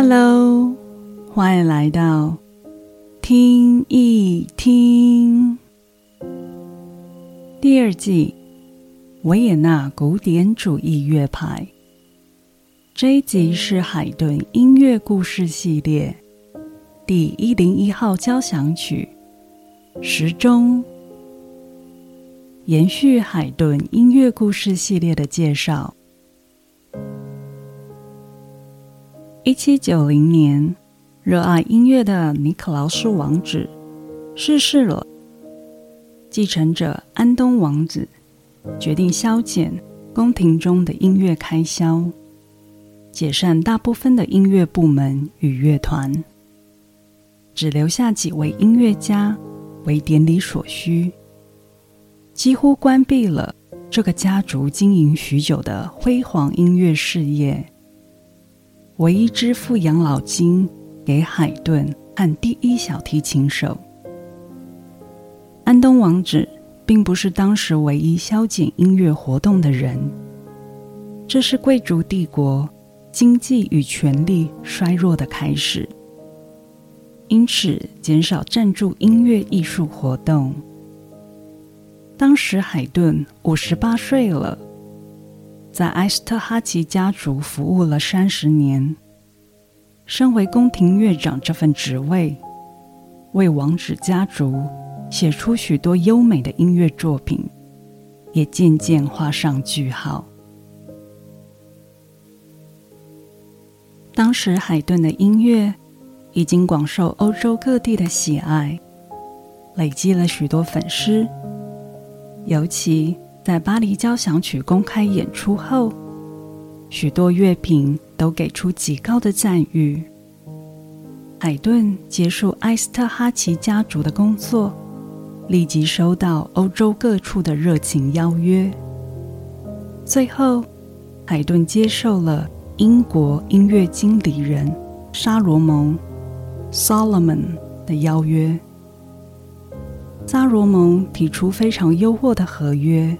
Hello，欢迎来到听一听第二季维也纳古典主义乐派。这一集是海顿音乐故事系列第一零一号交响曲时钟。延续海顿音乐故事系列的介绍。一七九零年，热爱音乐的尼克劳斯王子逝世了，继承者安东王子决定削减宫廷中的音乐开销，解散大部分的音乐部门与乐团，只留下几位音乐家为典礼所需。几乎关闭了这个家族经营许久的辉煌音乐事业，唯一支付养老金给海顿和第一小提琴手安东王子，并不是当时唯一削减音乐活动的人。这是贵族帝国经济与权力衰弱的开始，因此减少赞助音乐艺术活动。当时海顿五十八岁了，在埃斯特哈奇家族服务了三十年。身为宫廷乐长这份职位，为王子家族写出许多优美的音乐作品，也渐渐画上句号。当时海顿的音乐已经广受欧洲各地的喜爱，累积了许多粉丝。尤其在巴黎交响曲公开演出后，许多乐评都给出极高的赞誉。海顿结束埃斯特哈奇家族的工作，立即收到欧洲各处的热情邀约。最后，海顿接受了英国音乐经理人沙罗蒙 （Solomon） 的邀约。萨罗蒙提出非常优渥的合约：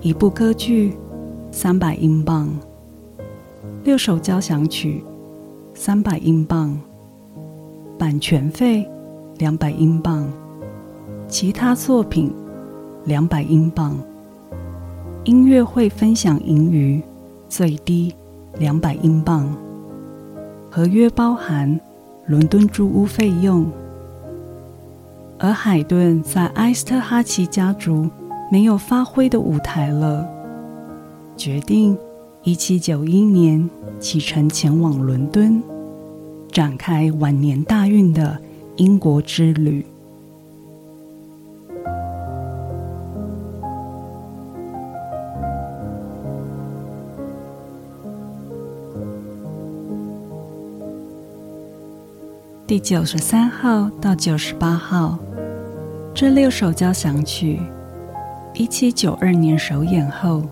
一部歌剧三百英镑，六首交响曲三百英镑，版权费两百英镑，其他作品两百英镑，音乐会分享盈余最低两百英镑。合约包含伦敦住屋费用。而海顿在埃斯特哈奇家族没有发挥的舞台了，决定一七九一年启程前往伦敦，展开晚年大运的英国之旅。第九十三号到九十八号。这六首交响曲，一七九二年首演后，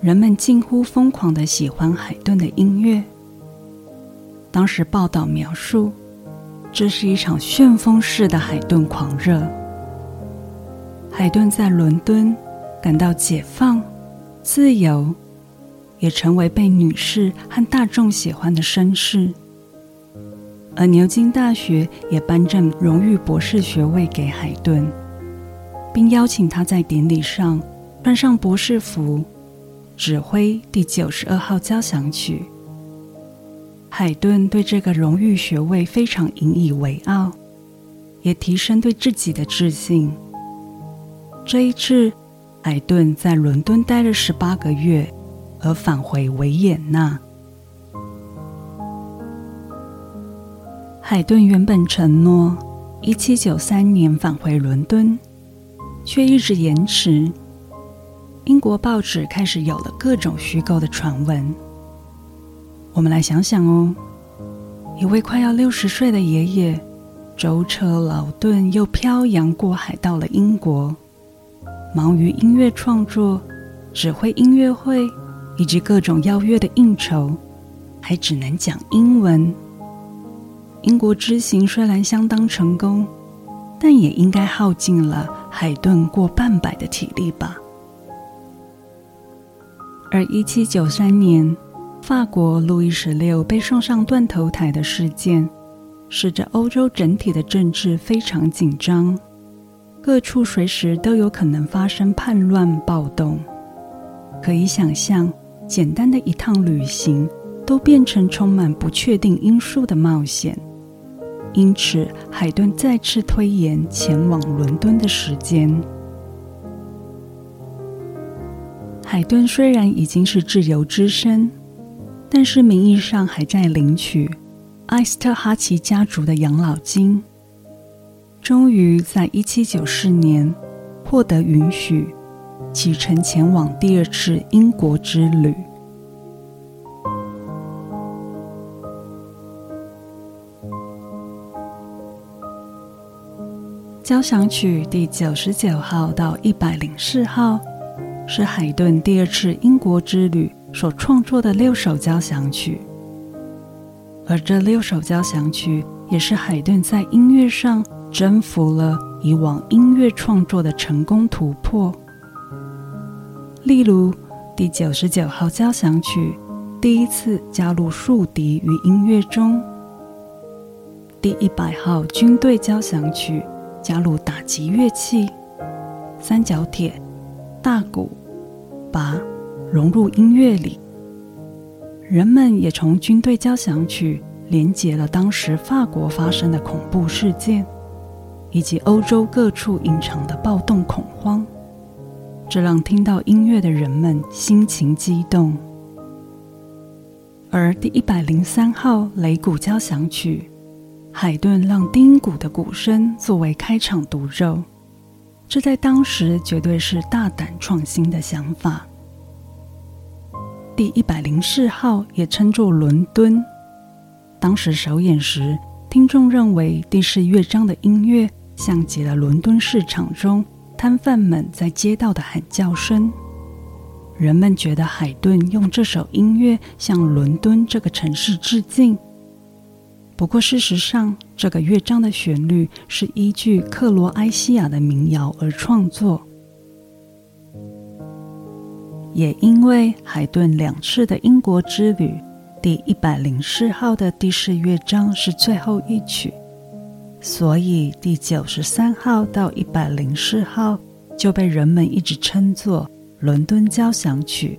人们近乎疯狂的喜欢海顿的音乐。当时报道描述，这是一场旋风式的海顿狂热。海顿在伦敦感到解放、自由，也成为被女士和大众喜欢的绅士。而牛津大学也颁证荣誉博士学位给海顿，并邀请他在典礼上穿上博士服，指挥第九十二号交响曲。海顿对这个荣誉学位非常引以为傲，也提升对自己的自信。这一次，海顿在伦敦待了十八个月，而返回维也纳。海顿原本承诺一七九三年返回伦敦，却一直延迟。英国报纸开始有了各种虚构的传闻。我们来想想哦，一位快要六十岁的爷爷，舟车劳顿又漂洋过海到了英国，忙于音乐创作、指挥音乐会以及各种邀约的应酬，还只能讲英文。英国之行虽然相当成功，但也应该耗尽了海顿过半百的体力吧。而一七九三年，法国路易十六被送上断头台的事件，使得欧洲整体的政治非常紧张，各处随时都有可能发生叛乱暴动。可以想象，简单的一趟旅行都变成充满不确定因素的冒险。因此，海顿再次推延前往伦敦的时间。海顿虽然已经是自由之身，但是名义上还在领取埃斯特哈奇家族的养老金。终于在一七九四年获得允许，启程前往第二次英国之旅。交响曲第九十九号到一百零四号是海顿第二次英国之旅所创作的六首交响曲，而这六首交响曲也是海顿在音乐上征服了以往音乐创作的成功突破。例如，第九十九号交响曲第一次加入竖笛于音乐中；第一百号军队交响曲。加入打击乐器，三角铁、大鼓、拔融入音乐里。人们也从军队交响曲连接了当时法国发生的恐怖事件，以及欧洲各处隐藏的暴动恐慌，这让听到音乐的人们心情激动。而第一百零三号雷鼓交响曲。海顿让低音鼓的鼓声作为开场独奏，这在当时绝对是大胆创新的想法。第一百零四号也称作伦敦，当时首演时，听众认为第四乐章的音乐像极了伦敦市场中摊贩们在街道的喊叫声。人们觉得海顿用这首音乐向伦敦这个城市致敬。不过，事实上，这个乐章的旋律是依据克罗埃西亚的民谣而创作。也因为海顿两次的英国之旅，第一百零四号的第四乐章是最后一曲，所以第九十三号到一百零四号就被人们一直称作《伦敦交响曲》，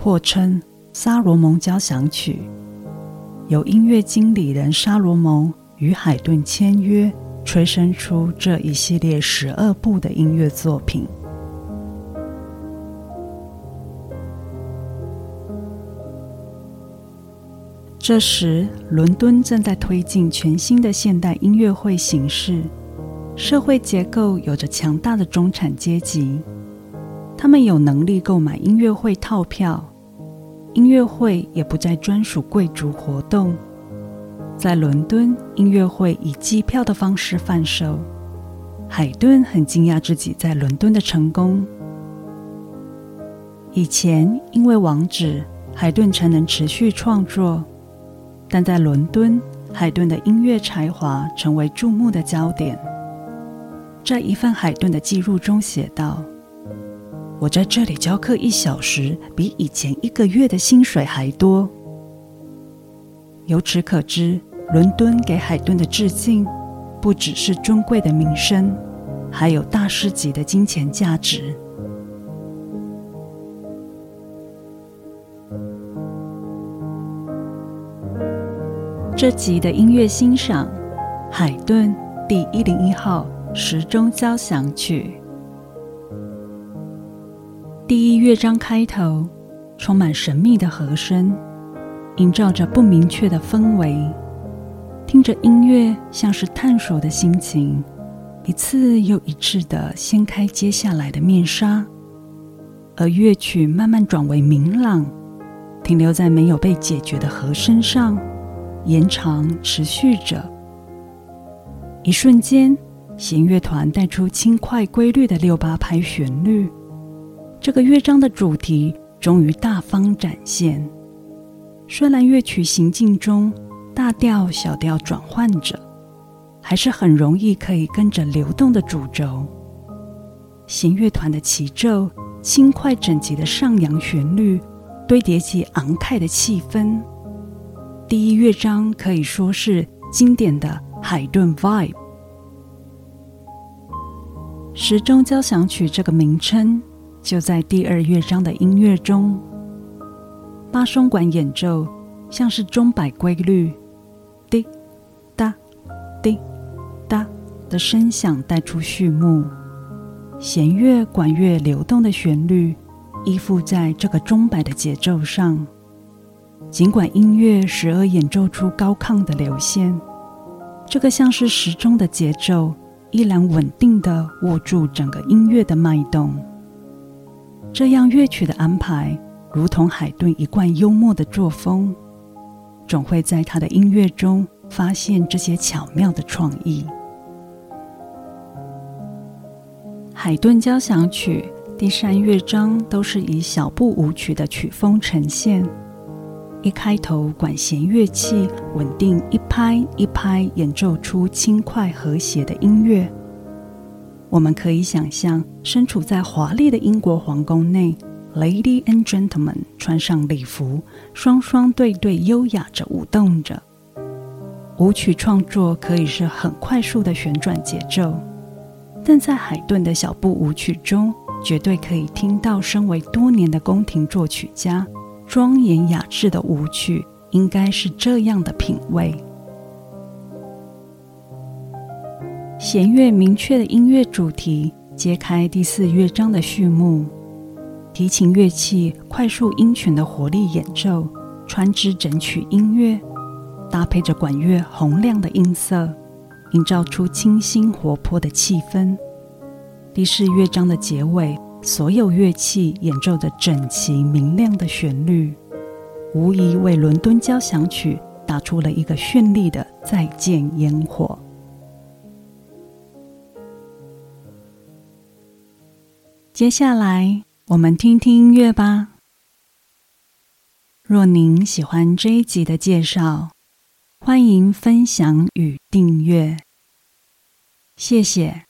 或称《沙罗蒙交响曲》。由音乐经理人沙罗蒙与海顿签约，催生出这一系列十二部的音乐作品。这时，伦敦正在推进全新的现代音乐会形式，社会结构有着强大的中产阶级，他们有能力购买音乐会套票。音乐会也不再专属贵族活动。在伦敦，音乐会以机票的方式贩售。海顿很惊讶自己在伦敦的成功。以前因为网址，海顿才能持续创作，但在伦敦，海顿的音乐才华成为注目的焦点。在一份海顿的记录中写道。我在这里教课一小时，比以前一个月的薪水还多。由此可知，伦敦给海顿的致敬，不只是尊贵的名声，还有大师级的金钱价值。这集的音乐欣赏，海顿第一零一号时钟交响曲。第一乐章开头，充满神秘的和声，营造着不明确的氛围。听着音乐，像是探索的心情，一次又一次的掀开接下来的面纱。而乐曲慢慢转为明朗，停留在没有被解决的和声上，延长持续着。一瞬间，弦乐团带出轻快规律的六八拍旋律。这个乐章的主题终于大方展现。虽然乐曲行进中大调小调转换着，还是很容易可以跟着流动的主轴。弦乐团的齐奏轻快整齐的上扬旋律，堆叠起昂泰的气氛。第一乐章可以说是经典的海顿 vibe。时钟交响曲这个名称就在第二乐章的音乐中。巴松管演奏像是钟摆规律，滴答滴答的声响带出序幕。弦乐、管乐流动的旋律依附在这个钟摆的节奏上。尽管音乐时而演奏出高亢的流线，这个像是时钟的节奏依然稳定的握住整个音乐的脉动。这样乐曲的安排，如同海顿一贯幽默的作风，总会在他的音乐中发现这些巧妙的创意。海顿交响曲第三乐章都是以小步舞曲的曲风呈现。一开头，管弦乐器稳定一拍一拍演奏出轻快和谐的音乐。我们可以想象，身处在华丽的英国皇宫内，Lady and Gentlemen 穿上礼服，双双对对，优雅着舞动着。舞曲创作可以是很快速的旋转节奏，但在海顿的小步舞曲中，绝对可以听到身为多年的宫廷作曲家。庄严雅致的舞曲，应该是这样的品味。弦乐明确的音乐主题，揭开第四乐章的序幕。提琴乐器快速音群的活力演奏，穿织整曲音乐，搭配着管乐洪亮的音色，营造出清新活泼的气氛。第四乐章的结尾。所有乐器演奏着整齐明亮的旋律，无疑为伦敦交响曲打出了一个绚丽的再见烟火。接下来，我们听听音乐吧。若您喜欢这一集的介绍，欢迎分享与订阅，谢谢。